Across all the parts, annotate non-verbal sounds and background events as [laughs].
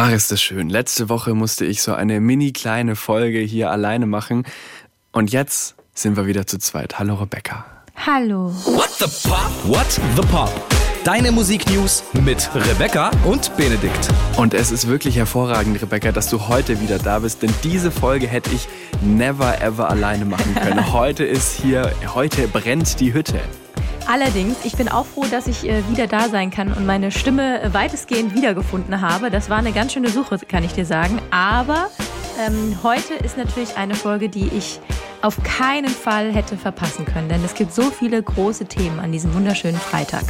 Ach, ist das schön. Letzte Woche musste ich so eine mini kleine Folge hier alleine machen. Und jetzt sind wir wieder zu zweit. Hallo Rebecca. Hallo. What the Pop? What the Pop? Deine Musiknews mit Rebecca und Benedikt. Und es ist wirklich hervorragend, Rebecca, dass du heute wieder da bist, denn diese Folge hätte ich never ever alleine machen können. [laughs] heute ist hier, heute brennt die Hütte. Allerdings, ich bin auch froh, dass ich äh, wieder da sein kann und meine Stimme äh, weitestgehend wiedergefunden habe. Das war eine ganz schöne Suche, kann ich dir sagen. Aber ähm, heute ist natürlich eine Folge, die ich auf keinen Fall hätte verpassen können, denn es gibt so viele große Themen an diesem wunderschönen Freitag.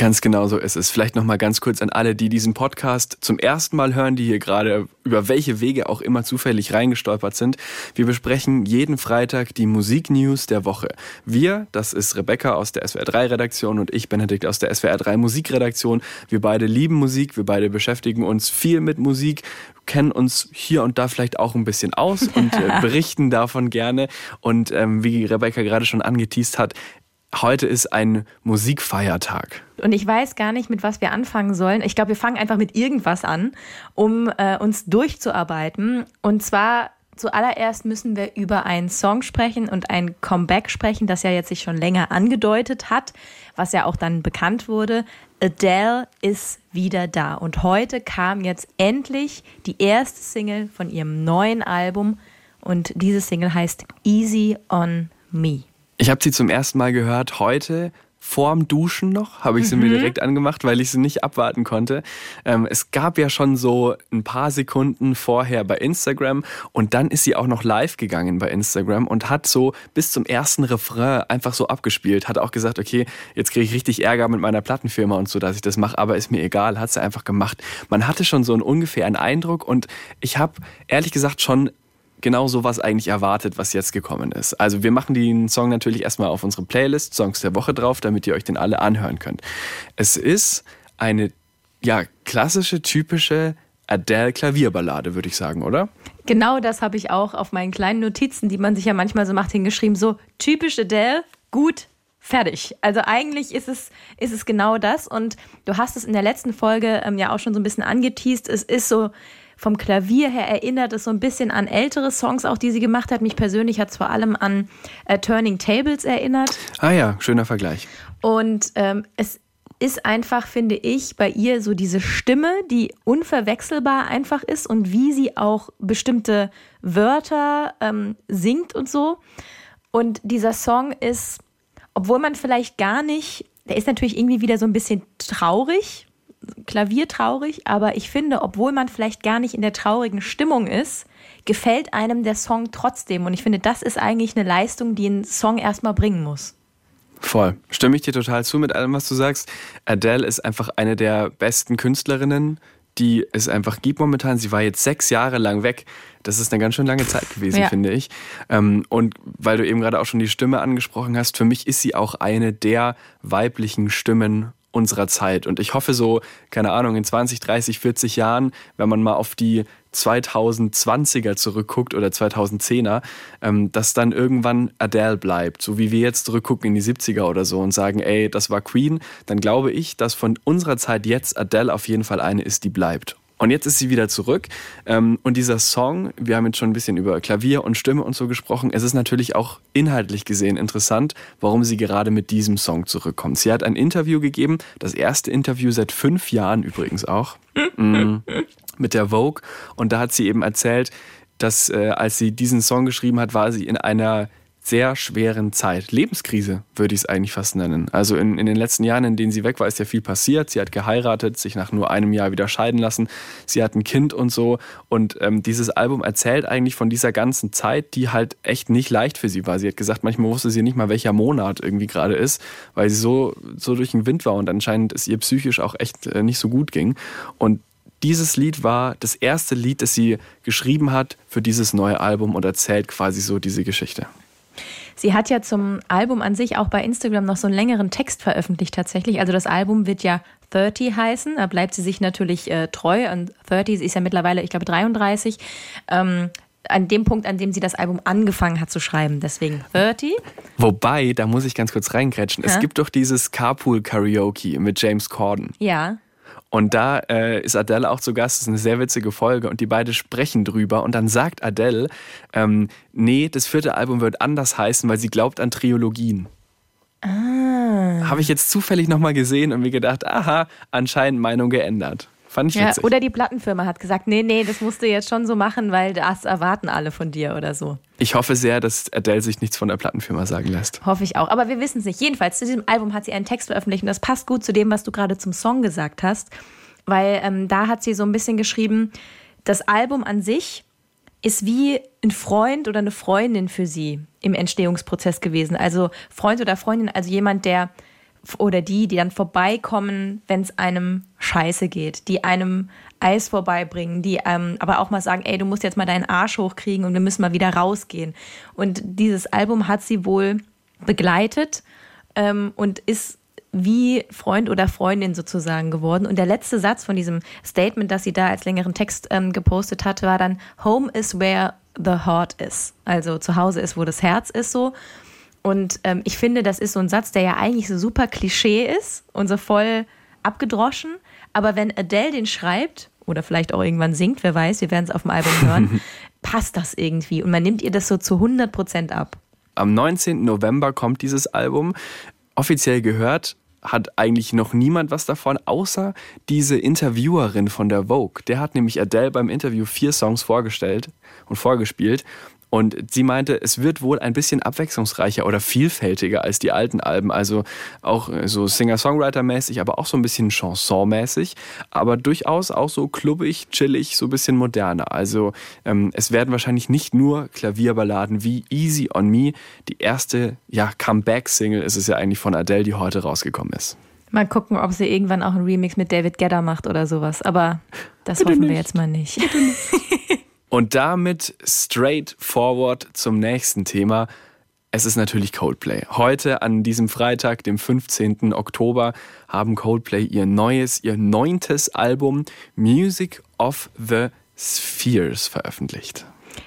Ganz genau so ist es. Vielleicht noch mal ganz kurz an alle, die diesen Podcast zum ersten Mal hören, die hier gerade über welche Wege auch immer zufällig reingestolpert sind. Wir besprechen jeden Freitag die Musiknews der Woche. Wir, das ist Rebecca aus der SWR 3 Redaktion und ich Benedikt aus der SWR 3 Musikredaktion. Wir beide lieben Musik, wir beide beschäftigen uns viel mit Musik, kennen uns hier und da vielleicht auch ein bisschen aus [laughs] und äh, berichten davon gerne. Und ähm, wie Rebecca gerade schon angeteased hat, Heute ist ein Musikfeiertag. Und ich weiß gar nicht, mit was wir anfangen sollen. Ich glaube, wir fangen einfach mit irgendwas an, um äh, uns durchzuarbeiten. Und zwar zuallererst müssen wir über einen Song sprechen und ein Comeback sprechen, das ja jetzt sich schon länger angedeutet hat, was ja auch dann bekannt wurde. Adele ist wieder da. Und heute kam jetzt endlich die erste Single von ihrem neuen Album. Und diese Single heißt Easy on Me. Ich habe sie zum ersten Mal gehört heute vorm Duschen noch, habe ich sie mhm. mir direkt angemacht, weil ich sie nicht abwarten konnte. Ähm, es gab ja schon so ein paar Sekunden vorher bei Instagram und dann ist sie auch noch live gegangen bei Instagram und hat so bis zum ersten Refrain einfach so abgespielt, hat auch gesagt, okay, jetzt kriege ich richtig Ärger mit meiner Plattenfirma und so, dass ich das mache, aber ist mir egal, hat sie einfach gemacht. Man hatte schon so einen ungefähren Eindruck und ich habe ehrlich gesagt schon genau so was eigentlich erwartet, was jetzt gekommen ist. Also wir machen den Song natürlich erstmal auf unsere Playlist Songs der Woche drauf, damit ihr euch den alle anhören könnt. Es ist eine ja, klassische, typische Adele Klavierballade, würde ich sagen, oder? Genau das habe ich auch auf meinen kleinen Notizen, die man sich ja manchmal so macht, hingeschrieben. So typisch Adele, gut, fertig. Also eigentlich ist es, ist es genau das. Und du hast es in der letzten Folge ähm, ja auch schon so ein bisschen angeteased. Es ist so vom Klavier her erinnert es so ein bisschen an ältere Songs, auch die sie gemacht hat. Mich persönlich hat es vor allem an äh, Turning Tables erinnert. Ah ja, schöner Vergleich. Und ähm, es ist einfach, finde ich, bei ihr so diese Stimme, die unverwechselbar einfach ist und wie sie auch bestimmte Wörter ähm, singt und so. Und dieser Song ist, obwohl man vielleicht gar nicht, der ist natürlich irgendwie wieder so ein bisschen traurig, klaviertraurig, aber ich finde, obwohl man vielleicht gar nicht in der traurigen Stimmung ist, gefällt einem der Song trotzdem. Und ich finde, das ist eigentlich eine Leistung, die ein Song erstmal bringen muss. Voll. Stimme ich dir total zu mit allem, was du sagst. Adele ist einfach eine der besten Künstlerinnen, die es einfach gibt momentan. Sie war jetzt sechs Jahre lang weg. Das ist eine ganz schön lange Zeit gewesen, ja. finde ich. Ähm, und weil du eben gerade auch schon die Stimme angesprochen hast, für mich ist sie auch eine der weiblichen Stimmen unserer Zeit. Und ich hoffe so, keine Ahnung, in 20, 30, 40 Jahren, wenn man mal auf die 2020er zurückguckt oder 2010er, ähm, dass dann irgendwann Adele bleibt. So wie wir jetzt zurückgucken in die 70er oder so und sagen, ey, das war Queen, dann glaube ich, dass von unserer Zeit jetzt Adele auf jeden Fall eine ist, die bleibt. Und jetzt ist sie wieder zurück. Ähm, und dieser Song, wir haben jetzt schon ein bisschen über Klavier und Stimme und so gesprochen. Es ist natürlich auch inhaltlich gesehen interessant, warum sie gerade mit diesem Song zurückkommt. Sie hat ein Interview gegeben, das erste Interview seit fünf Jahren übrigens auch, [laughs] mm, mit der Vogue. Und da hat sie eben erzählt, dass äh, als sie diesen Song geschrieben hat, war sie in einer sehr schweren Zeit. Lebenskrise würde ich es eigentlich fast nennen. Also in, in den letzten Jahren, in denen sie weg war, ist ja viel passiert. Sie hat geheiratet, sich nach nur einem Jahr wieder scheiden lassen. Sie hat ein Kind und so. Und ähm, dieses Album erzählt eigentlich von dieser ganzen Zeit, die halt echt nicht leicht für sie war. Sie hat gesagt, manchmal wusste sie nicht mal, welcher Monat irgendwie gerade ist, weil sie so, so durch den Wind war und anscheinend es ihr psychisch auch echt äh, nicht so gut ging. Und dieses Lied war das erste Lied, das sie geschrieben hat für dieses neue Album und erzählt quasi so diese Geschichte. Sie hat ja zum Album an sich auch bei Instagram noch so einen längeren Text veröffentlicht tatsächlich. Also das Album wird ja 30 heißen. Da bleibt sie sich natürlich äh, treu. Und 30 ist ja mittlerweile, ich glaube, 33. Ähm, an dem Punkt, an dem sie das Album angefangen hat zu schreiben. Deswegen 30. Wobei, da muss ich ganz kurz reingrätschen. Ja? Es gibt doch dieses Carpool Karaoke mit James Corden. Ja. Und da äh, ist Adele auch zu Gast. Das ist eine sehr witzige Folge und die beiden sprechen drüber. Und dann sagt Adele, ähm, nee, das vierte Album wird anders heißen, weil sie glaubt an Triologien. Ah. Habe ich jetzt zufällig nochmal gesehen und mir gedacht, aha, anscheinend Meinung geändert. Fand ich ja, witzig. Oder die Plattenfirma hat gesagt, nee, nee, das musst du jetzt schon so machen, weil das erwarten alle von dir oder so. Ich hoffe sehr, dass Adele sich nichts von der Plattenfirma sagen lässt. Hoffe ich auch. Aber wir wissen es nicht. Jedenfalls, zu diesem Album hat sie einen Text veröffentlicht und das passt gut zu dem, was du gerade zum Song gesagt hast. Weil ähm, da hat sie so ein bisschen geschrieben, das Album an sich ist wie ein Freund oder eine Freundin für sie im Entstehungsprozess gewesen. Also Freund oder Freundin, also jemand, der oder die, die dann vorbeikommen, wenn es einem scheiße geht, die einem Eis vorbeibringen, die ähm, aber auch mal sagen, ey, du musst jetzt mal deinen Arsch hochkriegen und wir müssen mal wieder rausgehen. Und dieses Album hat sie wohl begleitet ähm, und ist wie Freund oder Freundin sozusagen geworden. Und der letzte Satz von diesem Statement, das sie da als längeren Text ähm, gepostet hat, war dann, Home is where the heart is. Also zu Hause ist, wo das Herz ist so. Und ähm, ich finde, das ist so ein Satz, der ja eigentlich so super Klischee ist und so voll abgedroschen. Aber wenn Adele den schreibt oder vielleicht auch irgendwann singt, wer weiß, wir werden es auf dem Album hören, [laughs] passt das irgendwie. Und man nimmt ihr das so zu 100 Prozent ab. Am 19. November kommt dieses Album. Offiziell gehört hat eigentlich noch niemand was davon, außer diese Interviewerin von der Vogue. Der hat nämlich Adele beim Interview vier Songs vorgestellt und vorgespielt. Und sie meinte, es wird wohl ein bisschen abwechslungsreicher oder vielfältiger als die alten Alben. Also auch äh, so Singer-Songwriter-mäßig, aber auch so ein bisschen Chanson-mäßig. Aber durchaus auch so klubbig, chillig, so ein bisschen moderner. Also ähm, es werden wahrscheinlich nicht nur Klavierballaden wie Easy on Me. Die erste ja, Comeback-Single ist es ja eigentlich von Adele, die heute rausgekommen ist. Mal gucken, ob sie irgendwann auch einen Remix mit David Gedder macht oder sowas. Aber das Bitte hoffen nicht. wir jetzt mal nicht. [laughs] Und damit straight forward zum nächsten Thema. Es ist natürlich Coldplay. Heute an diesem Freitag, dem 15. Oktober, haben Coldplay ihr neues, ihr neuntes Album Music of the Spheres veröffentlicht.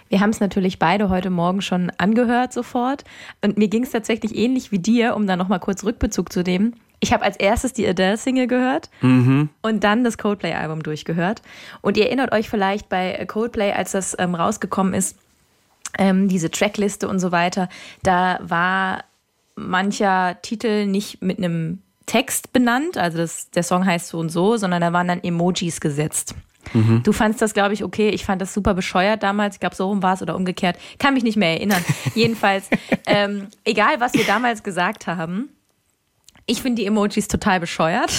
Wir haben es natürlich beide heute Morgen schon angehört sofort. Und mir ging es tatsächlich ähnlich wie dir, um da nochmal kurz Rückbezug zu nehmen ich habe als erstes die Adele-Single gehört mhm. und dann das Coldplay-Album durchgehört. Und ihr erinnert euch vielleicht bei Coldplay, als das ähm, rausgekommen ist, ähm, diese Trackliste und so weiter, da war mancher Titel nicht mit einem Text benannt, also das, der Song heißt so und so, sondern da waren dann Emojis gesetzt. Mhm. Du fandst das, glaube ich, okay. Ich fand das super bescheuert damals. Ich glaube, so rum war es oder umgekehrt. Kann mich nicht mehr erinnern. [laughs] Jedenfalls, ähm, egal was wir damals gesagt haben, ich finde die Emojis total bescheuert.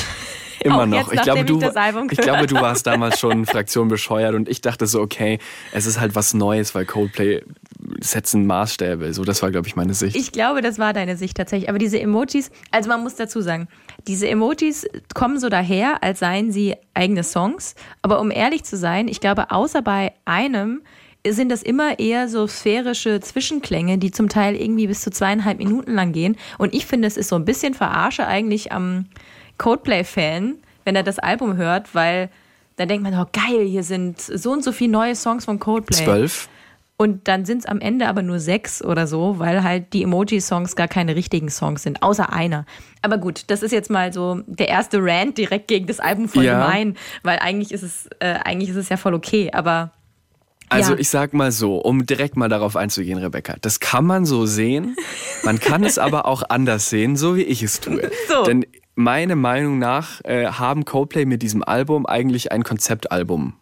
Immer noch. Jetzt, ich, glaube, du, ich, ich glaube, du warst damals schon [laughs] Fraktion bescheuert und ich dachte so, okay, es ist halt was Neues, weil Coldplay setzen Maßstäbe. So, das war, glaube ich, meine Sicht. Ich glaube, das war deine Sicht tatsächlich. Aber diese Emojis, also man muss dazu sagen, diese Emojis kommen so daher, als seien sie eigene Songs. Aber um ehrlich zu sein, ich glaube, außer bei einem sind das immer eher so sphärische Zwischenklänge, die zum Teil irgendwie bis zu zweieinhalb Minuten lang gehen. Und ich finde, es ist so ein bisschen Verarsche eigentlich am Coldplay-Fan, wenn er das Album hört, weil dann denkt man, oh geil, hier sind so und so viele neue Songs von Coldplay. Zwölf. Und dann sind es am Ende aber nur sechs oder so, weil halt die Emoji-Songs gar keine richtigen Songs sind, außer einer. Aber gut, das ist jetzt mal so der erste Rant direkt gegen das Album voll ja. gemein, weil eigentlich ist es, äh, eigentlich ist es ja voll okay, aber also ja. ich sag mal so, um direkt mal darauf einzugehen, Rebecca, das kann man so sehen, man kann es aber auch anders sehen, so wie ich es tue. [laughs] So. Denn meiner Meinung nach äh, haben Coldplay mit diesem Album eigentlich ein Konzeptalbum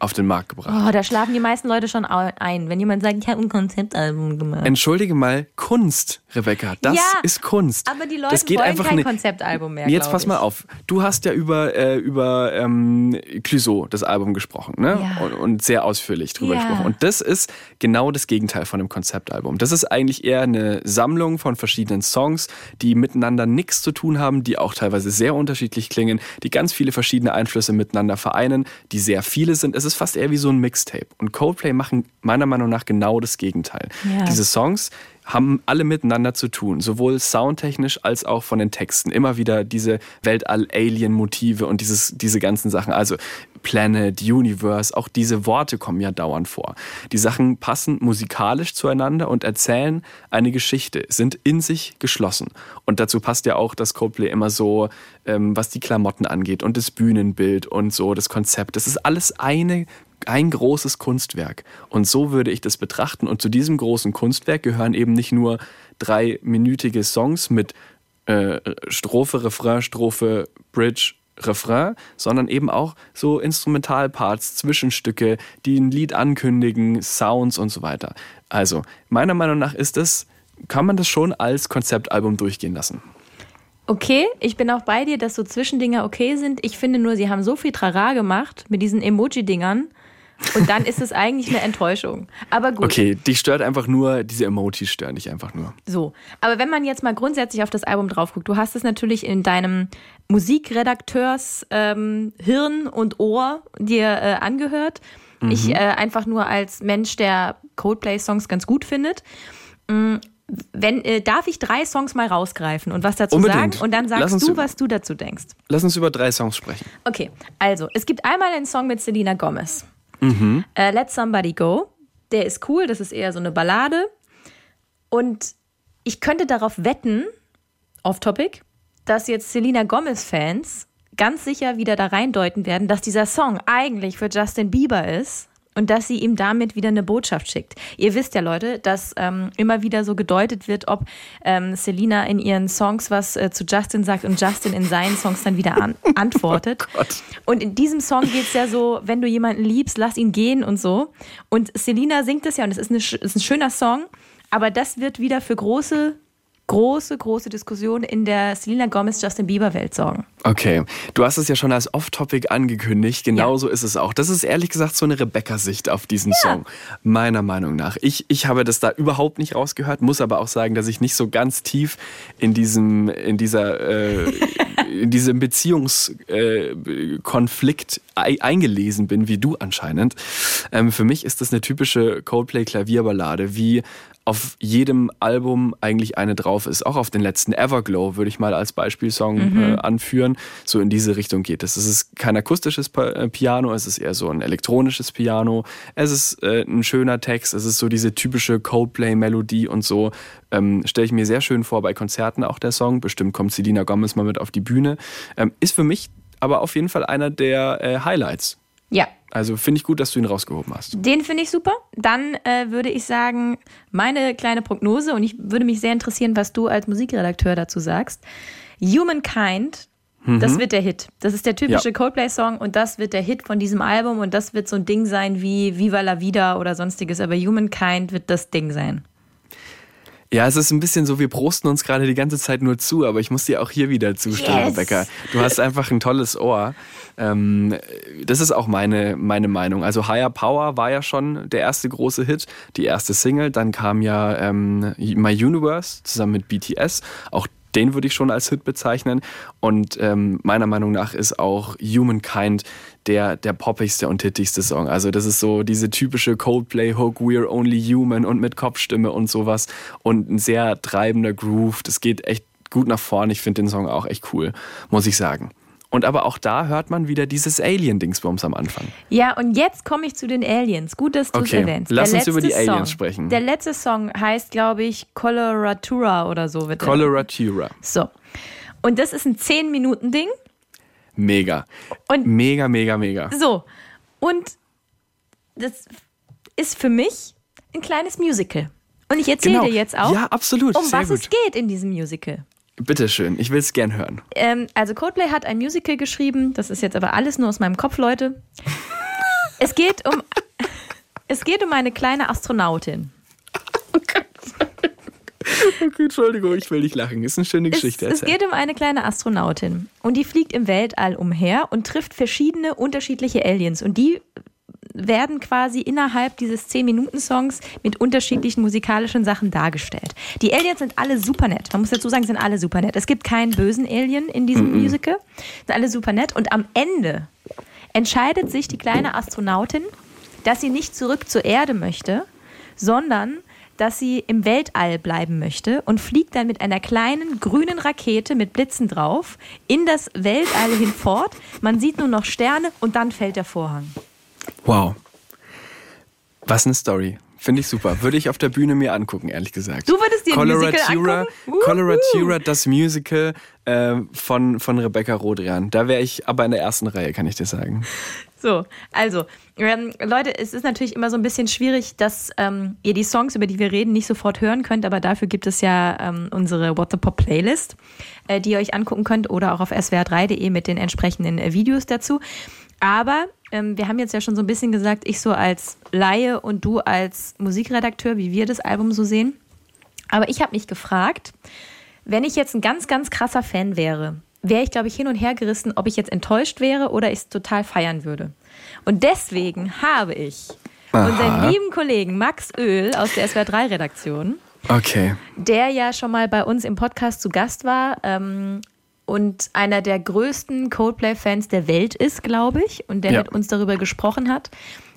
auf den Markt gebracht. Oh, da schlafen die meisten Leute schon ein, wenn jemand sagt, ich habe ein Konzeptalbum gemacht. Entschuldige mal, Kunst, Rebecca, das ja, ist Kunst. Aber die Leute das geht wollen einfach kein ne Konzeptalbum mehr. Jetzt pass mal auf, du hast ja über äh, über ähm, Clouseau das Album gesprochen, ne? Ja. Und, und, sehr ausführlich drüber ja. gesprochen. Und das ist genau das Gegenteil von einem Konzeptalbum. Das ist eigentlich eher eine Sammlung von verschiedenen Songs, die miteinander nichts zu tun haben, die auch teilweise sehr unterschiedlich klingen, die ganz viele verschiedene Einflüsse miteinander vereinen, die sehr viele sind. Es ist fast eher wie so ein Mixtape. Und Coldplay machen meiner Meinung nach genau das Gegenteil. Ja. Diese Songs haben alle miteinander zu tun, sowohl soundtechnisch als auch von den Texten. Immer wieder diese Weltall-Alien-Motive und dieses, diese ganzen Sachen. Also Planet, Universe, auch diese Worte kommen ja dauernd vor. Die Sachen passen musikalisch zueinander und erzählen eine Geschichte, sind in sich geschlossen. Und dazu passt ja auch das Coldplay immer so, ähm, was die Klamotten angeht und das Bühnenbild und so, das Konzept. Das ist alles eine ein großes Kunstwerk. Und so würde ich das betrachten. Und zu diesem großen Kunstwerk gehören eben nicht nur dreiminütige Songs mit äh, Strophe, Refrain, Strophe, Bridge, Refrain, sondern eben auch so Instrumentalparts, Zwischenstücke, die ein Lied ankündigen, Sounds und so weiter. Also, meiner Meinung nach ist es, kann man das schon als Konzeptalbum durchgehen lassen. Okay, ich bin auch bei dir, dass so Zwischendinger okay sind. Ich finde nur, sie haben so viel Trara gemacht mit diesen Emoji-Dingern, und dann ist es eigentlich eine Enttäuschung. Aber gut. Okay, dich stört einfach nur, diese Emojis stören dich einfach nur. So. Aber wenn man jetzt mal grundsätzlich auf das Album drauf guckt, du hast es natürlich in deinem Musikredakteurs ähm, Hirn und Ohr dir äh, angehört. Mhm. Ich äh, einfach nur als Mensch, der Coldplay-Songs ganz gut findet. Mhm. Wenn, äh, darf ich drei Songs mal rausgreifen und was dazu Unbedingt. sagen? Und dann sagst du, was du dazu denkst. Lass uns über drei Songs sprechen. Okay, also es gibt einmal einen Song mit Selena Gomez. Mhm. Äh, Let Somebody Go. Der ist cool, das ist eher so eine Ballade. Und ich könnte darauf wetten, off-topic, dass jetzt Selena Gomez-Fans ganz sicher wieder da reindeuten werden, dass dieser Song eigentlich für Justin Bieber ist und dass sie ihm damit wieder eine Botschaft schickt. Ihr wisst ja, Leute, dass ähm, immer wieder so gedeutet wird, ob ähm, Selina in ihren Songs was äh, zu Justin sagt und Justin in seinen Songs dann wieder an [laughs] antwortet. Oh und in diesem Song geht es ja so, wenn du jemanden liebst, lass ihn gehen und so. Und Selina singt das ja und es ist, eine, ist ein schöner Song, aber das wird wieder für große große, große Diskussion in der Selena Gomez-Justin Bieber-Welt sorgen. Okay, du hast es ja schon als Off-Topic angekündigt. Genauso ja. ist es auch. Das ist ehrlich gesagt so eine Rebecca-Sicht auf diesen ja. Song, meiner Meinung nach. Ich, ich habe das da überhaupt nicht rausgehört, muss aber auch sagen, dass ich nicht so ganz tief in diesem, in dieser, äh, in diesem Beziehungskonflikt äh, eingelesen bin, wie du anscheinend. Ähm, für mich ist das eine typische Coldplay-Klavierballade, wie auf jedem Album eigentlich eine drauf ist. Auch auf den letzten Everglow würde ich mal als Beispielsong mhm. äh, anführen. So in diese Richtung geht es. Es ist kein akustisches äh, Piano, es ist eher so ein elektronisches Piano. Es ist äh, ein schöner Text, es ist so diese typische Coldplay-Melodie und so. Ähm, Stelle ich mir sehr schön vor bei Konzerten auch der Song. Bestimmt kommt Selina Gomez mal mit auf die Bühne. Ähm, ist für mich aber auf jeden Fall einer der äh, Highlights. Ja, also finde ich gut, dass du ihn rausgehoben hast. Den finde ich super. Dann äh, würde ich sagen, meine kleine Prognose, und ich würde mich sehr interessieren, was du als Musikredakteur dazu sagst. Humankind, mhm. das wird der Hit. Das ist der typische ja. Coldplay-Song und das wird der Hit von diesem Album und das wird so ein Ding sein wie Viva la Vida oder sonstiges. Aber Humankind wird das Ding sein. Ja, es ist ein bisschen so, wir prosten uns gerade die ganze Zeit nur zu, aber ich muss dir auch hier wieder zustimmen, yes. Rebecca. Du hast einfach ein tolles Ohr. Ähm, das ist auch meine, meine Meinung. Also Higher Power war ja schon der erste große Hit, die erste Single. Dann kam ja ähm, My Universe zusammen mit BTS. Auch den würde ich schon als Hit bezeichnen. Und ähm, meiner Meinung nach ist auch Humankind der, der poppigste und hittigste Song. Also das ist so diese typische Coldplay-Hook, We're Only Human und mit Kopfstimme und sowas. Und ein sehr treibender Groove. Das geht echt gut nach vorne. Ich finde den Song auch echt cool, muss ich sagen. Und aber auch da hört man wieder dieses Alien-Dingsbums am Anfang. Ja, und jetzt komme ich zu den Aliens. Gut, dass du es okay. erwähnst. Lass der uns über die Aliens Song, sprechen. Der letzte Song heißt, glaube ich, Coloratura oder so. Wird Coloratura. So. Und das ist ein 10-Minuten-Ding. Mega. Und mega, mega, mega. So. Und das ist für mich ein kleines Musical. Und ich erzähle genau. dir jetzt auch, ja, absolut. um Sehr was gut. es geht in diesem Musical. Bitteschön, ich will es gern hören. Ähm, also Coldplay hat ein Musical geschrieben, das ist jetzt aber alles nur aus meinem Kopf, Leute. es geht um, [laughs] es geht um eine kleine Astronautin. Okay. Okay, Entschuldigung, ich will nicht lachen. Ist eine schöne Geschichte. Es, es, geht um eine kleine Astronautin und die fliegt im Weltall umher und trifft verschiedene unterschiedliche Aliens und die werden quasi innerhalb dieses 10-Minuten-Songs mit unterschiedlichen musikalischen Sachen dargestellt. Die Aliens sind alle super nett. Man muss dazu sagen, sind alle super nett. Es gibt keinen bösen Alien in diesem -mm. Musical. Sind alle super nett. Und am Ende entscheidet sich die kleine Astronautin, dass sie nicht zurück zur Erde möchte, sondern dass sie im Weltall bleiben möchte und fliegt dann mit einer kleinen grünen Rakete mit Blitzen drauf in das Weltall hinfort. Man sieht nur noch Sterne und dann fällt der Vorhang. Wow. Was eine Story. Finde ich super. Würde ich auf der Bühne mir angucken, ehrlich gesagt. Du würdest dir Musical angucken? Coloratura, das Musical äh, von, von Rebecca Rodrian. Da wäre ich aber in der ersten Reihe, kann ich dir sagen. So, also, ähm, Leute, es ist natürlich immer so ein bisschen schwierig, dass ähm, ihr die Songs, über die wir reden, nicht sofort hören könnt, aber dafür gibt es ja ähm, unsere What the Pop Playlist, äh, die ihr euch angucken könnt oder auch auf swr3.de mit den entsprechenden äh, Videos dazu. Aber ähm, wir haben jetzt ja schon so ein bisschen gesagt, ich so als Laie und du als Musikredakteur, wie wir das Album so sehen. Aber ich habe mich gefragt, wenn ich jetzt ein ganz, ganz krasser Fan wäre, wäre ich, glaube ich, hin und her gerissen, ob ich jetzt enttäuscht wäre oder ich es total feiern würde. Und deswegen habe ich Aha. unseren lieben Kollegen Max Öl aus der SWR3-Redaktion, okay. der ja schon mal bei uns im Podcast zu Gast war, ähm, und einer der größten Coldplay-Fans der Welt ist, glaube ich, und der ja. mit uns darüber gesprochen hat,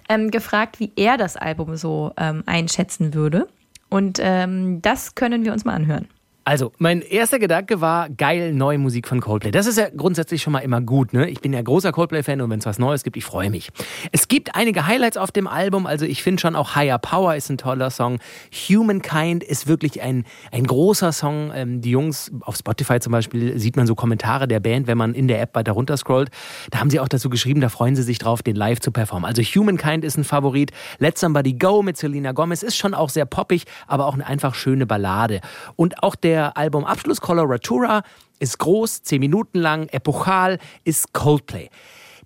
ähm, gefragt, wie er das Album so ähm, einschätzen würde. Und ähm, das können wir uns mal anhören. Also, mein erster Gedanke war, geil, neue Musik von Coldplay. Das ist ja grundsätzlich schon mal immer gut. Ne? Ich bin ja großer Coldplay-Fan und wenn es was Neues gibt, ich freue mich. Es gibt einige Highlights auf dem Album. Also, ich finde schon auch Higher Power ist ein toller Song. Humankind ist wirklich ein, ein großer Song. Ähm, die Jungs auf Spotify zum Beispiel sieht man so Kommentare der Band, wenn man in der App weiter runter scrollt. Da haben sie auch dazu geschrieben, da freuen sie sich drauf, den live zu performen. Also, Humankind ist ein Favorit. Let Somebody Go mit Selena Gomez ist schon auch sehr poppig, aber auch eine einfach schöne Ballade. Und auch der der Albumabschluss Coloratura ist groß, zehn Minuten lang, epochal, ist Coldplay.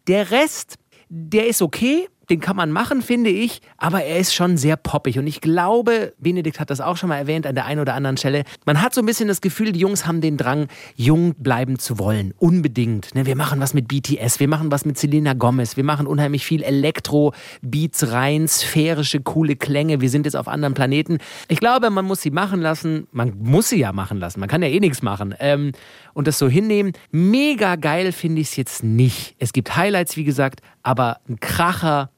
Der Rest, der ist okay, den kann man machen, finde ich, aber er ist schon sehr poppig. Und ich glaube, Benedikt hat das auch schon mal erwähnt an der einen oder anderen Stelle, man hat so ein bisschen das Gefühl, die Jungs haben den Drang, jung bleiben zu wollen. Unbedingt. Ne, wir machen was mit BTS, wir machen was mit Selena Gomez, wir machen unheimlich viel Elektro-Beats rein, sphärische, coole Klänge. Wir sind jetzt auf anderen Planeten. Ich glaube, man muss sie machen lassen. Man muss sie ja machen lassen. Man kann ja eh nichts machen. Ähm, und das so hinnehmen. Mega geil finde ich es jetzt nicht. Es gibt Highlights, wie gesagt, aber ein Kracher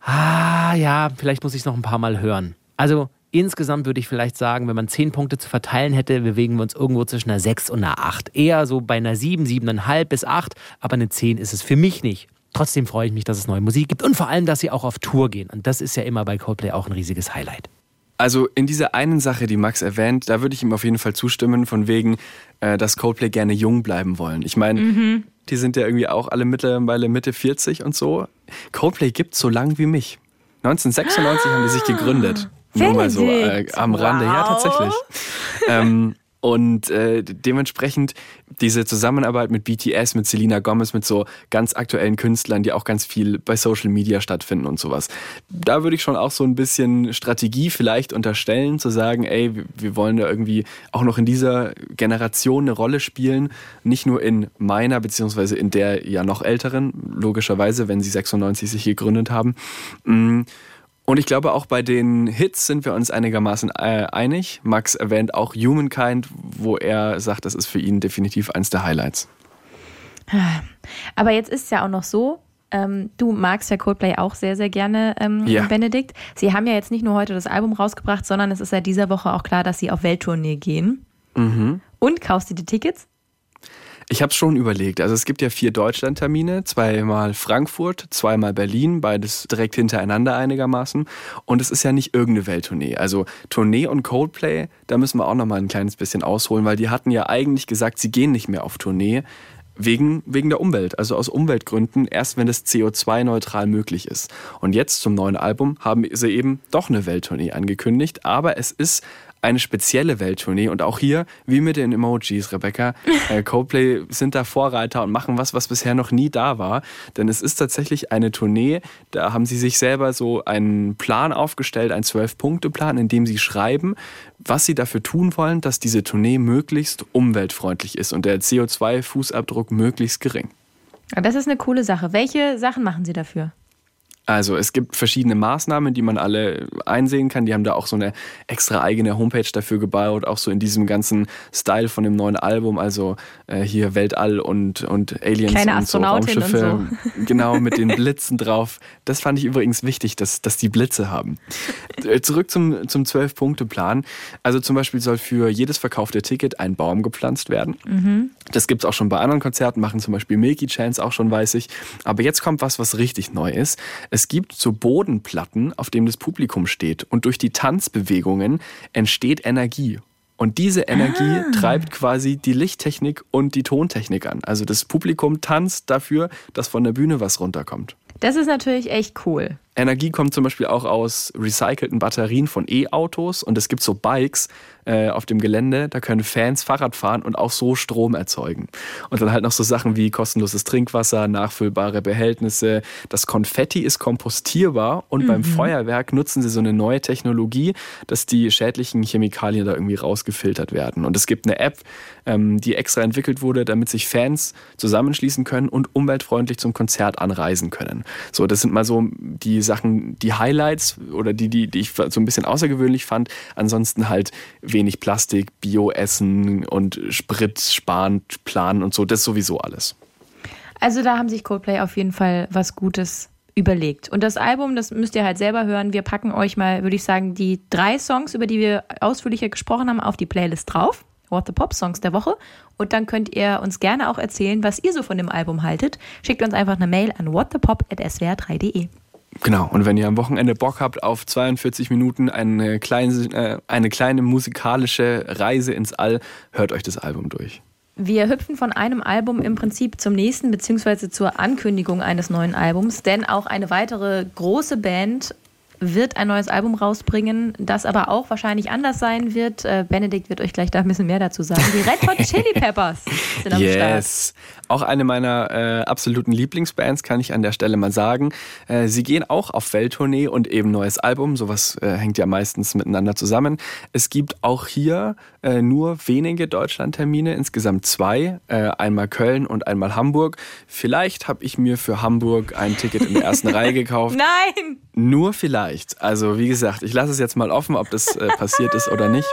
ah ja, vielleicht muss ich es noch ein paar Mal hören. Also insgesamt würde ich vielleicht sagen, wenn man zehn Punkte zu verteilen hätte, bewegen wir uns irgendwo zwischen einer 6 und einer 8. Eher so bei einer 7, 7,5 bis 8, aber eine 10 ist es für mich nicht. Trotzdem freue ich mich, dass es neue Musik gibt und vor allem, dass sie auch auf Tour gehen. Und das ist ja immer bei Coldplay auch ein riesiges Highlight. Also in dieser einen Sache, die Max erwähnt, da würde ich ihm auf jeden Fall zustimmen, von wegen, äh, dass Coldplay gerne jung bleiben wollen. Ich meine, mhm. Die sind ja irgendwie auch alle mittlerweile Mitte 40 und so. Coldplay gibt so lang wie mich. 1996 ah, haben die sich gegründet. Nur mal so äh, am Rande. Wow. Ja, tatsächlich. ähm, und äh, dementsprechend diese Zusammenarbeit mit BTS, mit Selena Gomez, mit so ganz aktuellen Künstlern, die auch ganz viel bei Social Media stattfinden und sowas. Da würde ich schon auch so ein bisschen Strategie vielleicht unterstellen, zu sagen, ey, wir wollen da irgendwie auch noch in dieser Generation eine Rolle spielen, nicht nur in meiner beziehungsweise in der ja noch älteren, logischerweise, wenn sie 96 sich gegründet haben. Mm, und ich glaube, auch bei den Hits sind wir uns einigermaßen äh, einig. Max erwähnt auch Humankind, wo er sagt, das ist für ihn definitiv eins der Highlights. Aber jetzt ist es ja auch noch so, ähm, du magst ja Coldplay auch sehr, sehr gerne, ähm, ja. Benedikt. Sie haben ja jetzt nicht nur heute das Album rausgebracht, sondern es ist ja dieser Woche auch klar, dass sie auf Welttournee gehen. Mhm. Und kaufst du die Tickets? Ich habe es schon überlegt. Also es gibt ja vier Deutschlandtermine, zweimal Frankfurt, zweimal Berlin, beides direkt hintereinander einigermaßen. Und es ist ja nicht irgendeine Welttournee. Also Tournee und Coldplay, da müssen wir auch noch mal ein kleines bisschen ausholen, weil die hatten ja eigentlich gesagt, sie gehen nicht mehr auf Tournee wegen, wegen der Umwelt, also aus Umweltgründen, erst wenn es CO2-neutral möglich ist. Und jetzt zum neuen Album haben sie eben doch eine Welttournee angekündigt, aber es ist eine spezielle Welttournee und auch hier, wie mit den Emojis, Rebecca, äh, [laughs] Coldplay sind da Vorreiter und machen was, was bisher noch nie da war. Denn es ist tatsächlich eine Tournee, da haben sie sich selber so einen Plan aufgestellt, einen Zwölf-Punkte-Plan, in dem sie schreiben, was sie dafür tun wollen, dass diese Tournee möglichst umweltfreundlich ist und der CO2-Fußabdruck möglichst gering. Das ist eine coole Sache. Welche Sachen machen Sie dafür? Also es gibt verschiedene Maßnahmen, die man alle einsehen kann. Die haben da auch so eine extra eigene Homepage dafür gebaut, auch so in diesem ganzen Style von dem neuen Album. Also äh, hier Weltall und, und Aliens Kleine und so Raumschiffe. und Genau, mit den Blitzen drauf. Das fand ich übrigens wichtig, dass, dass die Blitze haben. Äh, Zurück zum, zum 12-Punkte-Plan. Also zum Beispiel soll für jedes verkaufte Ticket ein Baum gepflanzt werden. Das gibt es auch schon bei anderen Konzerten, machen zum Beispiel Milky Chance auch schon, weiß ich. Aber jetzt kommt was, was richtig neu ist. Es gibt so Bodenplatten, auf denen das Publikum steht. Und durch die Tanzbewegungen entsteht Energie. Und diese Energie treibt quasi die Lichttechnik und die Tontechnik an. Also das Publikum tanzt dafür, dass von der Bühne was runterkommt. Das ist natürlich echt cool. Energie kommt zum Beispiel auch aus recycelten Batterien von E-Autos und es gibt so Bikes äh, auf dem Gelände, da können Fans Fahrrad fahren und auch so Strom erzeugen. Und dann halt noch so Sachen wie kostenloses Trinkwasser, nachfüllbare Behältnisse. Das Konfetti ist kompostierbar und beim Feuerwerk nutzen sie so eine neue Technologie, dass die schädlichen Chemikalien da irgendwie rausgefiltert werden. Und es gibt eine App, ähm, die extra entwickelt wurde, damit sich Fans zusammenschließen können und umweltfreundlich zum Konzert anreisen können. So, das sind mal so die Sachen, die Highlights oder die, die, die ich so ein bisschen außergewöhnlich fand. Ansonsten halt wenig Plastik, Bio-Essen und Sprit sparen, planen und so. Das sowieso alles. Also da haben sich Coldplay auf jeden Fall was Gutes überlegt. Und das Album, das müsst ihr halt selber hören. Wir packen euch mal, würde ich sagen, die drei Songs, über die wir ausführlicher gesprochen haben, auf die Playlist drauf. What the Pop Songs der Woche. Und dann könnt ihr uns gerne auch erzählen, was ihr so von dem Album haltet. Schickt uns einfach eine Mail an whatthepop.swr3.de. Genau, und wenn ihr am Wochenende Bock habt auf 42 Minuten eine kleine, äh, eine kleine musikalische Reise ins All, hört euch das Album durch. Wir hüpfen von einem Album im Prinzip zum nächsten, beziehungsweise zur Ankündigung eines neuen Albums, denn auch eine weitere große Band wird ein neues Album rausbringen, das aber auch wahrscheinlich anders sein wird. Äh, Benedikt wird euch gleich da ein bisschen mehr dazu sagen. Die Red Hot Chili Peppers [laughs] sind am Start. Yes. Auch eine meiner äh, absoluten Lieblingsbands, kann ich an der Stelle mal sagen. Äh, sie gehen auch auf Welttournee und eben neues Album. Sowas äh, hängt ja meistens miteinander zusammen. Es gibt auch hier äh, nur wenige Deutschlandtermine, insgesamt zwei. Äh, einmal Köln und einmal Hamburg. Vielleicht habe ich mir für Hamburg ein Ticket in der ersten [laughs] Reihe gekauft. Nein! Nur vielleicht. Also wie gesagt, ich lasse es jetzt mal offen, ob das äh, passiert ist oder nicht.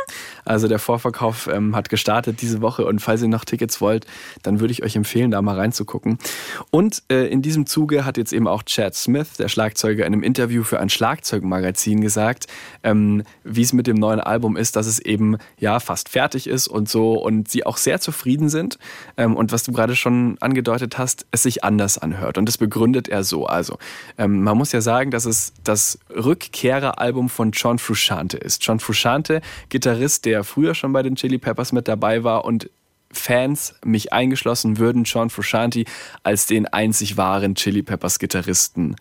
Also der Vorverkauf ähm, hat gestartet diese Woche und falls ihr noch Tickets wollt, dann würde ich euch empfehlen, da mal reinzugucken. Und äh, in diesem Zuge hat jetzt eben auch Chad Smith, der Schlagzeuger, in einem Interview für ein Schlagzeugmagazin gesagt, ähm, wie es mit dem neuen Album ist, dass es eben ja fast fertig ist und so und sie auch sehr zufrieden sind. Ähm, und was du gerade schon angedeutet hast, es sich anders anhört. Und das begründet er so. Also ähm, man muss ja sagen, dass es das Rückkehreralbum von John Frusciante ist. John Frusciante, Gitarrist, der früher schon bei den Chili Peppers mit dabei war und Fans, mich eingeschlossen, würden John Frusciante als den einzig wahren Chili Peppers Gitarristen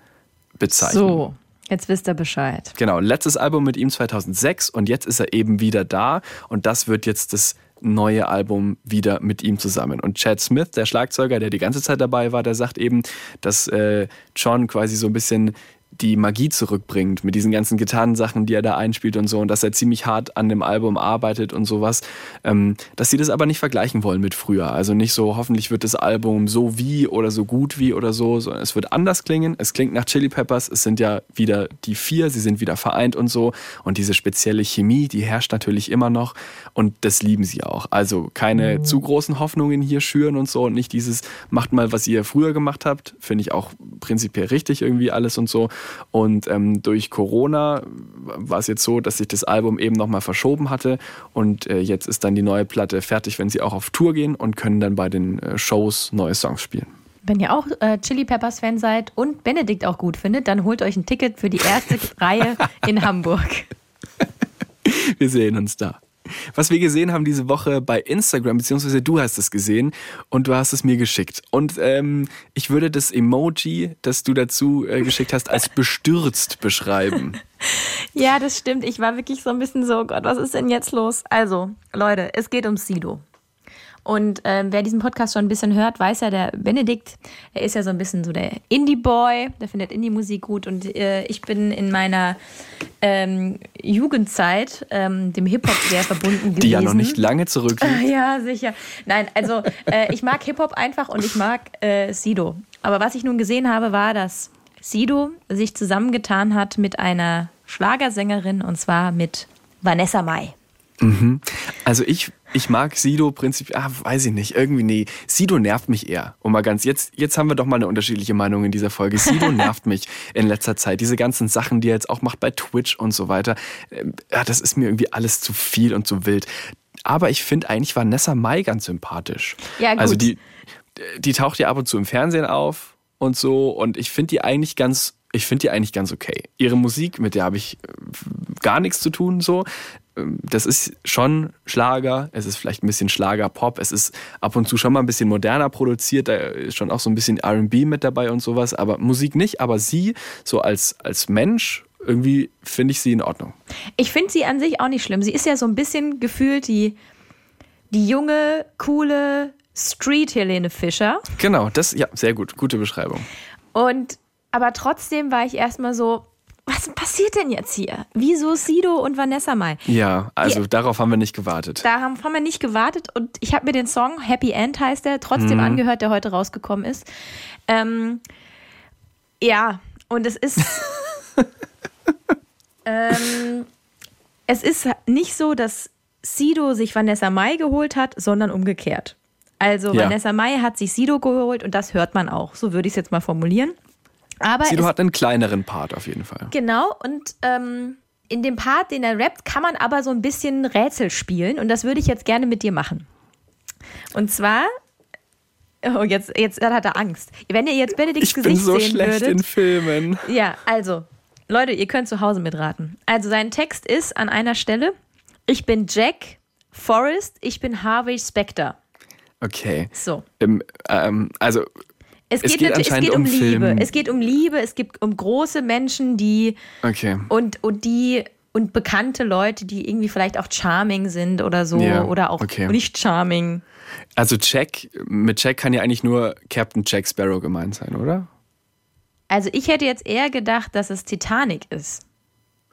bezeichnen. So, jetzt wisst ihr Bescheid. Genau, letztes Album mit ihm 2006 und jetzt ist er eben wieder da und das wird jetzt das neue Album wieder mit ihm zusammen. Und Chad Smith, der Schlagzeuger, der die ganze Zeit dabei war, der sagt eben, dass äh, John quasi so ein bisschen die Magie zurückbringt mit diesen ganzen Gitarrensachen, die er da einspielt und so und dass er ziemlich hart an dem Album arbeitet und sowas, ähm, dass sie das aber nicht vergleichen wollen mit früher. Also nicht so, hoffentlich wird das Album so wie oder so gut wie oder so, sondern es wird anders klingen. Es klingt nach Chili Peppers, es sind ja wieder die vier, sie sind wieder vereint und so und diese spezielle Chemie, die herrscht natürlich immer noch und das lieben sie auch. Also keine zu großen Hoffnungen hier schüren und so und nicht dieses, macht mal, was ihr früher gemacht habt, finde ich auch prinzipiell richtig irgendwie alles und so. Und ähm, durch Corona war es jetzt so, dass sich das Album eben nochmal verschoben hatte. Und äh, jetzt ist dann die neue Platte fertig, wenn sie auch auf Tour gehen und können dann bei den äh, Shows neue Songs spielen. Wenn ihr auch äh, Chili Peppers Fan seid und Benedikt auch gut findet, dann holt euch ein Ticket für die erste [laughs] Reihe in Hamburg. Wir sehen uns da. Was wir gesehen haben diese Woche bei Instagram, beziehungsweise du hast es gesehen und du hast es mir geschickt. Und ähm, ich würde das Emoji, das du dazu äh, geschickt hast, als bestürzt beschreiben. [laughs] Ja, das stimmt. Ich war wirklich so ein bisschen so, Gott, was ist denn jetzt los? Also, Leute, es geht um Sido. Und ähm, wer diesen Podcast schon ein bisschen hört, weiß ja, der Benedikt, er ist ja so ein bisschen so der Indie-Boy, der findet Indie-Musik gut. Und äh, ich bin in meiner ähm, Jugendzeit ähm, dem Hip-Hop sehr verbunden gewesen. Die ja noch nicht lange zurück. [laughs] Ja, sicher. Nein, also äh, ich mag Hip-Hop einfach und ich mag äh, Sido. Aber was ich nun gesehen habe, war, dass Sido sich zusammengetan hat mit einer Schlagersängerin und zwar mit Vanessa Mai. Also ich, ich mag Sido prinzipiell, ah, weiß ich nicht, irgendwie nee. Sido nervt mich eher. Und mal ganz, jetzt, jetzt haben wir doch mal eine unterschiedliche Meinung in dieser Folge. Sido [laughs] nervt mich in letzter Zeit. Diese ganzen Sachen, die er jetzt auch macht bei Twitch und so weiter, ähm, ja, das ist mir irgendwie alles zu viel und zu wild. Aber ich finde eigentlich Vanessa Mai ganz sympathisch. Ja, gut. Also die, die taucht ja ab und zu im Fernsehen auf und so und ich finde die eigentlich ganz ich finde die eigentlich ganz okay. Ihre Musik, mit der habe ich äh, gar nichts zu tun so. Ähm, Das ist schon Schlager, es ist vielleicht ein bisschen Schlager-Pop, es ist ab und zu schon mal ein bisschen moderner produziert, da ist schon auch so ein bisschen RB mit dabei und sowas, aber Musik nicht, aber sie so als, als Mensch, irgendwie finde ich sie in Ordnung. Ich finde sie an sich auch nicht schlimm. Sie ist ja so ein bisschen gefühlt die, die junge, coole Street-Helene Fischer. Genau, das, ja, sehr gut, gute Beschreibung. Und aber trotzdem war ich erstmal so, was passiert denn jetzt hier? Wieso Sido und Vanessa Mai? Ja, also darauf haben wir nicht gewartet. Da haben, wir nicht gewartet und ich habe mir den Song Happy End heißt der trotzdem angehört, der heute rausgekommen ist. Ähm, ja, und es ist [laughs] ähm, es ist nicht so, dass Sido sich Vanessa Mai geholt hat, sondern umgekehrt. Also Ja. Vanessa Mai hat sich Sido geholt und das hört man auch. So würde ich es jetzt mal formulieren. Aber Sido hat einen kleineren Part auf jeden Fall. Genau, und ähm, in dem Part, den er rappt, kann man aber so ein bisschen Rätsel spielen und das würde ich jetzt gerne mit dir machen. Und zwar, oh, jetzt, jetzt hat er Angst. Wenn ihr jetzt Benedikts Ich bin Gesicht so sehen schlecht würdet. in Filmen. Ja, also, Leute, ihr könnt zu Hause mitraten. Also, sein Text ist an einer Stelle: Ich bin Jack Forrest, ich bin Harvey Specter. Okay. So. Ähm, ähm, also, Es Es geht, es geht um, um Liebe. Film. Es geht um Liebe, es geht um große Menschen, die okay. und, und die und bekannte Leute, die irgendwie vielleicht auch charming sind oder so Ja, oder auch okay. nicht charming. Also Jack, mit Jack kann ja eigentlich nur Captain Jack Sparrow gemeint sein, oder? Also ich hätte jetzt eher gedacht, dass es Titanic ist.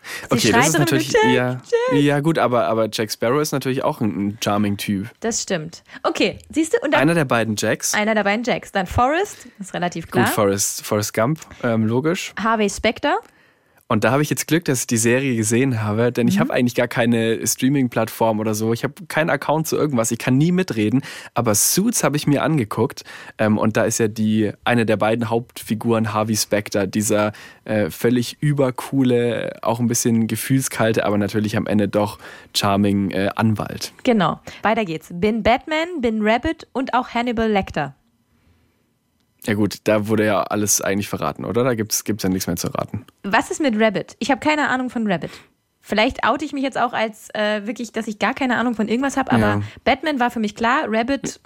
Sie Okay, das ist natürlich Jack, ja, ja gut, aber, aber Jack Sparrow ist natürlich auch ein, charming Typ. Das stimmt. Okay, siehst du? Und dann Einer der beiden Jacks. einer der beiden Jacks. Dann Forrest, ist relativ klar. Gut, Forrest, Forrest Gump, ähm, logisch. Harvey Specter. Und da habe ich jetzt Glück, dass ich die Serie gesehen habe, denn Mhm. ich habe eigentlich gar keine Streaming-Plattform oder so. Ich habe keinen Account zu irgendwas. Ich kann nie mitreden. Aber Suits habe ich mir angeguckt. Ähm, und da ist ja die eine der beiden Hauptfiguren Harvey Specter, dieser äh, völlig übercoole, auch ein bisschen gefühlskalte, aber natürlich am Ende doch charming äh, Anwalt. Genau. Weiter geht's. Bin Batman, bin Rabbit und auch Hannibal Lecter. Ja gut, da wurde ja alles eigentlich verraten, oder? Da gibt's gibt's ja nichts mehr zu raten. Was ist mit Rabbit? Ich habe keine Ahnung von Rabbit. Vielleicht oute ich mich jetzt auch als äh, wirklich, dass ich gar keine Ahnung von irgendwas habe, aber Ja. Batman war für mich klar, Rabbit,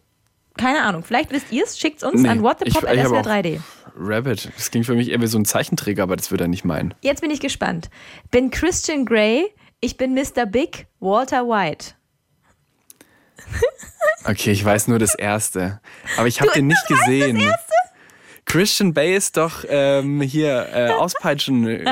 keine Ahnung. Vielleicht wisst ihr es, schickt uns Nee, an ich- ich hab whatthepop.swr auch- 3D. Rabbit, das klingt für mich eher wie so ein Zeichenträger, aber das würde er nicht meinen. Jetzt bin ich gespannt. Bin Christian Grey, ich bin Mr. Big, Walter White. Okay, ich weiß nur das erste. Aber ich habe den nicht [laughs] gesehen. Christian Bay ist doch ähm, hier äh, [laughs] Auspeitschen äh,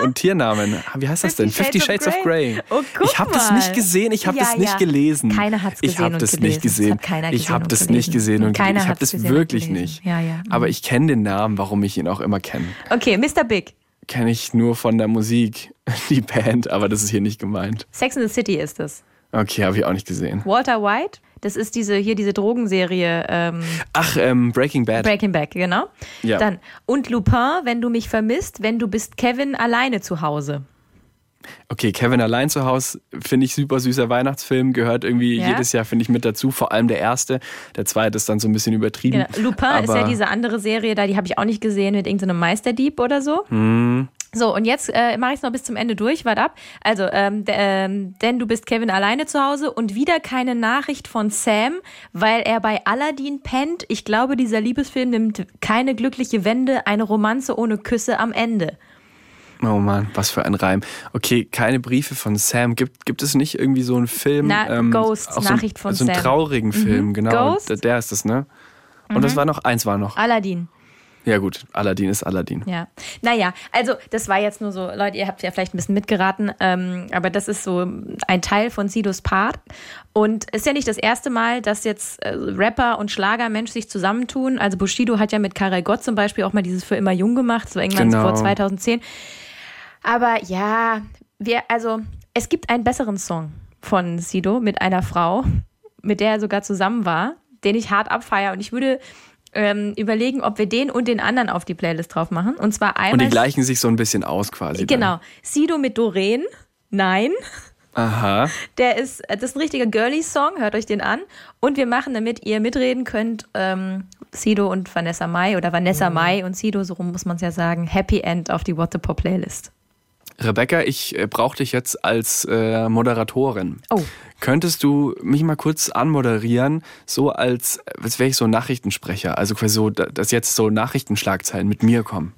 und, und Tiernamen. Wie heißt das denn? Fifty Shades Shades of of Grey. Oh, guck ich habe das nicht gesehen, ich habe Ja, das nicht ja. gelesen. Keiner hat's Ich gesehen habe und das gelesen. nicht Das gesehen. hat keiner ich habe das gelesen. nicht gesehen und Keiner ich habe das wirklich nicht. Ja, ja. Aber ich kenne den Namen, warum ich ihn auch immer kenne. Okay, Mr. Big. Kenne ich nur von der Musik, [laughs] die Band, aber das ist hier nicht gemeint. Sex in the City ist es. Okay, habe ich auch nicht gesehen. Walter White, das ist diese hier diese Drogenserie ähm, Ach, ähm, Breaking Bad. Breaking Back, genau. Ja. Dann und Lupin, wenn du mich vermisst, wenn du bist Kevin alleine zu Hause. Okay, Kevin allein zu Hause finde ich super süßer Weihnachtsfilm, gehört irgendwie Ja. jedes Jahr, finde ich, mit dazu. Vor allem der erste. Der zweite ist dann so ein bisschen übertrieben. Genau. Lupin ist ja diese andere Serie da, die habe ich auch nicht gesehen mit irgendeinem Meisterdieb oder so. Hm. So, und jetzt äh, mache ich es noch bis zum Ende durch. Warte ab. Also, ähm, ähm, denn du bist Kevin alleine zu Hause und wieder keine Nachricht von Sam, weil er bei Aladdin pennt. Ich glaube, dieser Liebesfilm nimmt keine glückliche Wende, eine Romanze ohne Küsse am Ende. Oh Mann, was für ein Reim. Okay, keine Briefe von Sam. Gibt, gibt es nicht irgendwie so einen Film? Na, Ghost, auch so ein- Nachricht von So einen Sam. Mhm. traurigen Film, genau. Ghost? Mhm. Der, der ist das, ne? Und das war noch, eins war noch. Aladdin. Ja gut, Aladdin ist Aladdin. Ja. Naja, also das war jetzt nur so, Leute, ihr habt ja vielleicht ein bisschen mitgeraten, ähm, aber das ist so ein Teil von Sidos Part. Und es ist ja nicht das erste Mal, dass jetzt äh, Rapper und Schlagermensch sich zusammentun. Also Bushido hat ja mit Karel Gott zum Beispiel auch mal dieses Für immer jung gemacht, so irgendwann Genau. vor 2010. Aber ja, wir, also es gibt einen besseren Song von Sido mit einer Frau, mit der er sogar zusammen war, den ich hart abfeier. Und ich würde ähm, überlegen, ob wir den und den anderen auf die Playlist drauf machen. Und zwar einmal. Und die gleichen sich so ein bisschen aus quasi. Genau. Sido mit Doreen. Nein. Dann. Aha. Der ist, das ist ein richtiger Girly-Song, hört euch den an. Und wir machen, damit ihr mitreden könnt, ähm, Sido und Vanessa Mai oder Vanessa Mai und Sido, so rum muss man es ja sagen, Happy End auf die What the Pop Playlist. Rebecca, ich äh, brauche dich jetzt als äh, Moderatorin. Oh. Könntest du mich mal kurz anmoderieren, so als, als wäre ich so ein Nachrichtensprecher, also quasi so, da- dass jetzt so Nachrichtenschlagzeilen mit mir kommen.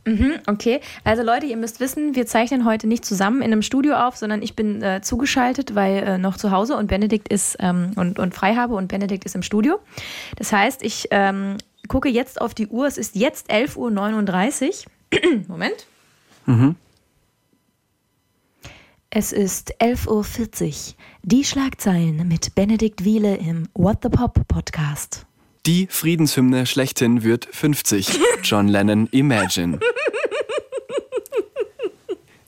Okay, also Leute, ihr müsst wissen, wir zeichnen heute nicht zusammen in einem Studio auf, sondern ich bin äh, zugeschaltet, weil äh, noch zu Hause und Benedikt ist ähm, und, und frei habe und Benedikt ist im Studio. Das heißt, ich ähm, gucke jetzt auf die Uhr, es ist jetzt 11.39 Uhr. [clears throat] Moment. Es ist 11.40 Uhr. Die Schlagzeilen mit Benedikt Wiele im What the Pop Podcast. Die Friedenshymne schlechthin wird 50. [laughs] John Lennon Imagine.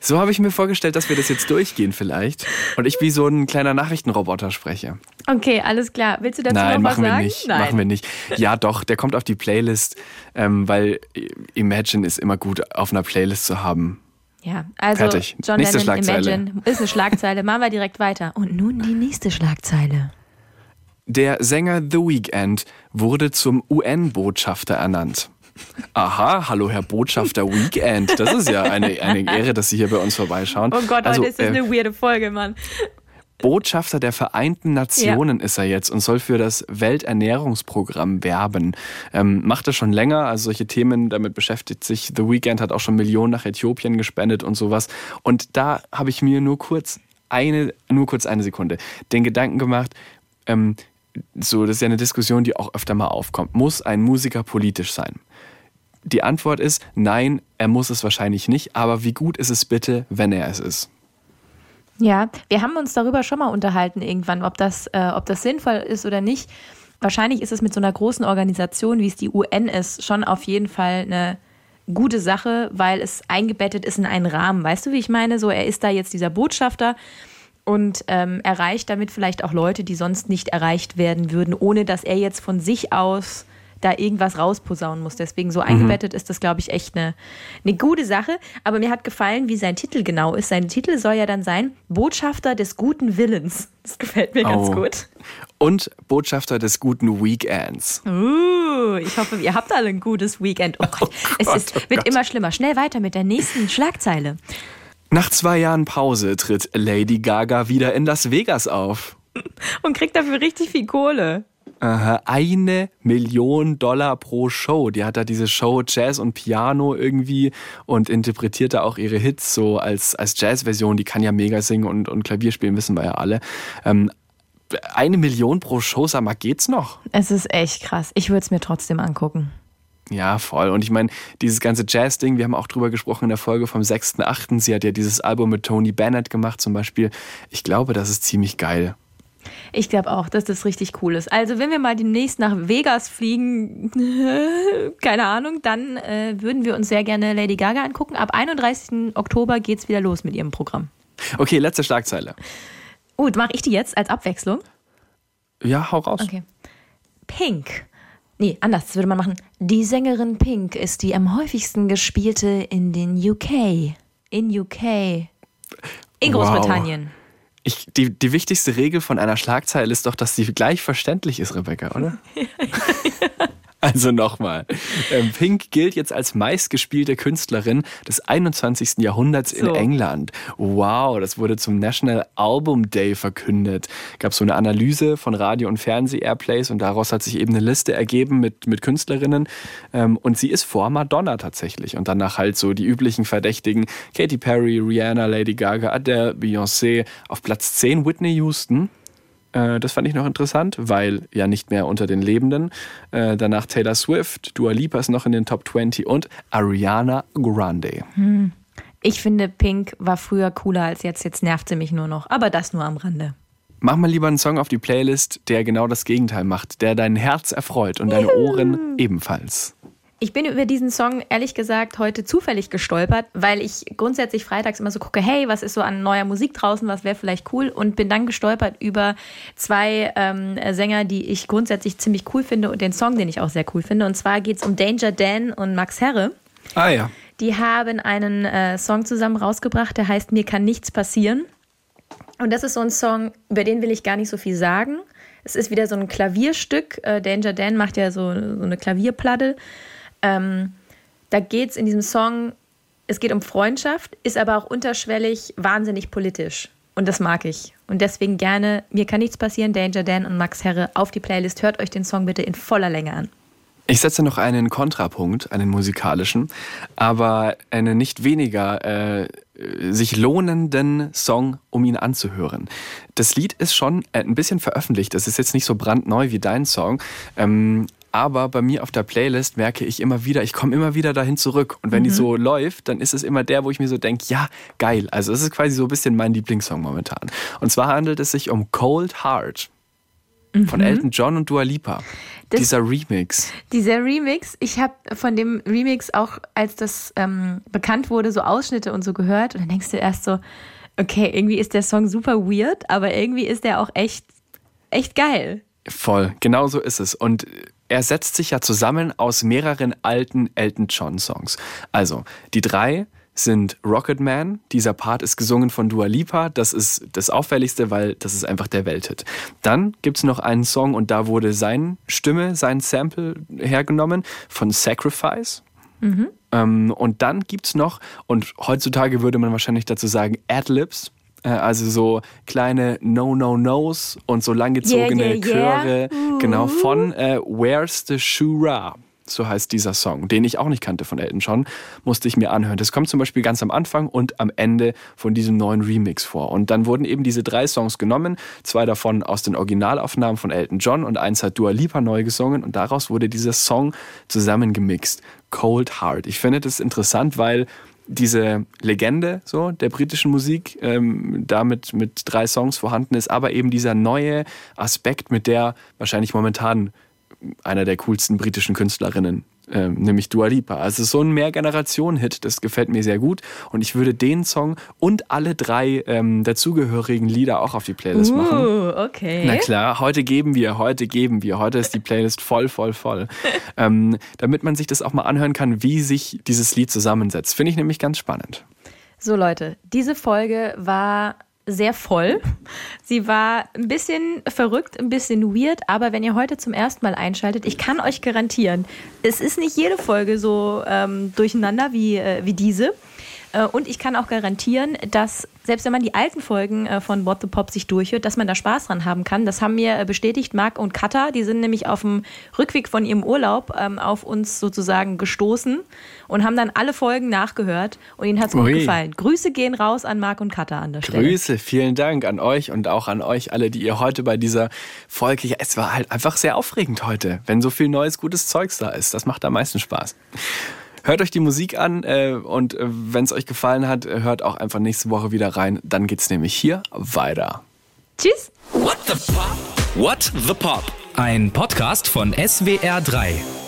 So habe ich mir vorgestellt, dass wir das jetzt durchgehen vielleicht. Und ich wie so ein kleiner Nachrichtenroboter spreche. Okay, alles klar. Willst du dazu Nein, noch was machen wir sagen? nicht. Nein. Machen wir nicht. Ja, doch, der kommt auf die Playlist, ähm, weil Imagine ist immer gut auf einer Playlist zu haben. Ja, also Fertig. John Nächste Lennon. Imagine ist eine Schlagzeile. Machen wir direkt weiter. Und nun die nächste Schlagzeile. Der Sänger The Weeknd wurde zum UN-Botschafter ernannt. Aha, hallo Herr Botschafter Weekend. Das ist ja eine, eine Ehre, dass Sie hier bei uns vorbeischauen. Oh Gott, also, heute ist das äh, eine weirde Folge, Mann. Botschafter der Vereinten Nationen ist er jetzt und soll für das Welternährungsprogramm werben. Ähm, macht er schon länger, also solche Themen, damit beschäftigt sich. The Weeknd hat auch schon Millionen nach Äthiopien gespendet und sowas. Und da habe ich mir nur kurz eine, nur kurz eine Sekunde, den Gedanken gemacht, ähm, so, das ist ja eine Diskussion, die auch öfter mal aufkommt. Muss ein Musiker politisch sein? Die Antwort ist nein, er muss es wahrscheinlich nicht, aber wie gut ist es bitte, wenn er es ist? Ja, wir haben uns darüber schon mal unterhalten irgendwann, ob das, äh, ob das sinnvoll ist oder nicht. Wahrscheinlich ist es mit so einer großen Organisation, wie es die UN ist, schon auf jeden Fall eine gute Sache, weil es eingebettet ist in einen Rahmen. Weißt du, wie ich meine? So, er ist da jetzt dieser Botschafter und ähm, erreicht damit vielleicht auch Leute, die sonst nicht erreicht werden würden, ohne dass er jetzt von sich aus da irgendwas rausposaunen muss. Deswegen so eingebettet ist das, glaube ich, echt eine, eine gute Sache. Aber mir hat gefallen, wie sein Titel genau ist. Sein Titel soll ja dann sein Botschafter des guten Willens. Das gefällt mir ganz Oh. gut. Und Botschafter des guten Weekends. Uh, ich hoffe, ihr habt alle ein gutes Weekend. Oh [laughs] Gott, es Gott, ist, oh wird Gott. immer schlimmer. Schnell weiter mit der nächsten Schlagzeile. Nach zwei Jahren Pause tritt Lady Gaga wieder in Las Vegas auf. Und kriegt dafür richtig viel Kohle. Aha, eine Million Dollar pro Show. Die hat da diese Show Jazz und Piano irgendwie und interpretiert da auch ihre Hits so als, als Jazz-Version. Die kann ja mega singen und, und Klavier spielen, wissen wir ja alle. Ähm, eine Million pro Show, sag mal, geht's noch? Es ist echt krass. Ich würde es mir trotzdem angucken. Ja, voll. Und ich meine, dieses ganze Jazz-Ding, wir haben auch drüber gesprochen in der Folge vom 6.8. Sie hat ja dieses Album mit Tony Bennett gemacht zum Beispiel. Ich glaube, das ist ziemlich geil. Ich glaube auch, dass das richtig cool ist. Also, wenn wir mal demnächst nach Vegas fliegen, [laughs] keine Ahnung, dann äh, würden wir uns sehr gerne Lady Gaga angucken. Ab 31. Oktober geht's wieder los mit ihrem Programm. Okay, letzte Schlagzeile. Gut, mache ich die jetzt als Abwechslung? Ja, hau raus. Okay. Pink. Nee, anders das würde man machen. Die Sängerin Pink ist die am häufigsten gespielte in den UK. In UK. In Wow. Ich, die, die wichtigste Regel von einer Schlagzeile ist doch, dass sie gleich verständlich ist, Rebecca, oder? [laughs] [laughs] Also nochmal. Ähm, Pink gilt jetzt als meistgespielte Künstlerin des 21. Jahrhunderts in So. England. Wow, das wurde zum National Album Day verkündet. Gab so eine Analyse von Radio- und Fernseh-Airplays und daraus hat sich eben eine Liste ergeben mit, mit Künstlerinnen. Ähm, und sie ist vor Madonna tatsächlich. Und danach halt so die üblichen Verdächtigen. Katy Perry, Rihanna, Lady Gaga, Adele, Beyoncé. Auf Platz 10 Whitney Houston. Äh, das fand ich noch interessant, weil ja nicht mehr unter den Lebenden. Äh, danach Taylor Swift, Dua Lipa ist noch in den Top 20 und Ariana Grande. Hm. Ich finde, Pink war früher cooler als jetzt. Jetzt nervt sie mich nur noch. Aber das nur am Rande. Mach mal lieber einen Song auf die Playlist, der genau das Gegenteil macht, der dein Herz erfreut und deine Ohren ebenfalls. Ich bin über diesen Song ehrlich gesagt heute zufällig gestolpert, weil ich grundsätzlich freitags immer so gucke, hey, was ist so an neuer Musik draußen, was wäre vielleicht cool und bin dann gestolpert über zwei ähm, Sänger, die ich grundsätzlich ziemlich cool finde und den Song, den ich auch sehr cool finde. Und zwar geht es um Danger Dan und Max Herre. Ah ja. Die haben einen äh, Song zusammen rausgebracht, der heißt Mir kann nichts passieren. Und das ist so ein Song, über den will ich gar nicht so viel sagen. Es ist wieder so ein Klavierstück. Äh, Danger Dan macht ja so, so eine Klavierplatte. Ähm, da geht es in diesem Song, es geht um Freundschaft, ist aber auch unterschwellig wahnsinnig politisch. Und das mag ich. Und deswegen gerne, mir kann nichts passieren, Danger Dan und Max Herre auf die Playlist. Hört euch den Song bitte in voller Länge an. Ich setze noch einen Kontrapunkt, einen musikalischen, aber einen nicht weniger äh, sich lohnenden Song, um ihn anzuhören. Das Lied ist schon äh, ein bisschen veröffentlicht. Das ist jetzt nicht so brandneu wie dein Song. Ähm, aber bei mir auf der Playlist merke ich immer wieder, ich komme immer wieder dahin zurück. Und wenn mhm. die so läuft, dann ist es immer der, wo ich mir so denke, ja, geil. Also es ist quasi so ein bisschen mein Lieblingssong momentan. Und zwar handelt es sich um Cold Heart von mhm. Elton John und Dua Lipa. Das, dieser Remix. Dieser Remix, ich habe von dem Remix auch, als das ähm, bekannt wurde, so Ausschnitte und so gehört. Und dann denkst du erst so, okay, irgendwie ist der Song super weird, aber irgendwie ist der auch echt, echt geil. Voll, genau so ist es. Und er setzt sich ja zusammen aus mehreren alten Elton John Songs. Also, die drei sind Rocket Man. Dieser Part ist gesungen von Dua Lipa. Das ist das Auffälligste, weil das ist einfach der Welthit. Dann gibt es noch einen Song und da wurde seine Stimme, sein Sample hergenommen von Sacrifice. Mhm. Ähm, und dann gibt es noch, und heutzutage würde man wahrscheinlich dazu sagen, Adlibs. Äh, also so kleine No-No-Nos und so langgezogene yeah, yeah, yeah. Chöre, uh. genau, von äh, Where's the Shura? so heißt dieser Song, den ich auch nicht kannte von Elton John, musste ich mir anhören. Das kommt zum Beispiel ganz am Anfang und am Ende von diesem neuen Remix vor. Und dann wurden eben diese drei Songs genommen, zwei davon aus den Originalaufnahmen von Elton John und eins hat Dua Lipa neu gesungen und daraus wurde dieser Song zusammengemixt. Cold Heart. Ich finde das interessant, weil diese Legende so der britischen Musik ähm, damit mit drei Songs vorhanden ist, aber eben dieser neue Aspekt, mit der wahrscheinlich momentan einer der coolsten britischen Künstlerinnen, äh, nämlich Dua Lipa. Also so ein Mehrgenerationen-Hit, das gefällt mir sehr gut. Und ich würde den Song und alle drei ähm, dazugehörigen Lieder auch auf die Playlist uh, machen. okay. Na klar, heute geben wir, heute geben wir. Heute ist die Playlist voll, voll, voll. [laughs] ähm, damit man sich das auch mal anhören kann, wie sich dieses Lied zusammensetzt. Finde ich nämlich ganz spannend. So Leute, diese Folge war sehr voll. Sie war ein bisschen verrückt, ein bisschen weird, aber wenn ihr heute zum ersten Mal einschaltet, ich kann euch garantieren, es ist nicht jede Folge so ähm, durcheinander wie, äh, wie diese. Äh, und ich kann auch garantieren, dass selbst wenn man die alten Folgen äh, von What the Pop sich durchhört, dass man da Spaß dran haben kann. Das haben mir äh, bestätigt Marc und Katha. Die sind nämlich auf dem Rückweg von ihrem Urlaub ähm, auf uns sozusagen gestoßen und haben dann alle Folgen nachgehört und ihnen hat es gut gefallen. Grüße gehen raus an Marc und Katha an der Stelle. Grüße, vielen Dank an euch und auch an euch alle, die ihr heute bei dieser Folge, ja, es war halt einfach sehr aufregend heute, wenn so viel neues, gutes Zeugs da ist. Das macht am meisten Spaß. Hört euch die Musik an äh, und äh, wenn es euch gefallen hat, hört auch einfach nächste Woche wieder rein. Dann geht es nämlich hier weiter. Tschüss. What the Pop? What the Pop? Ein Podcast von SWR3.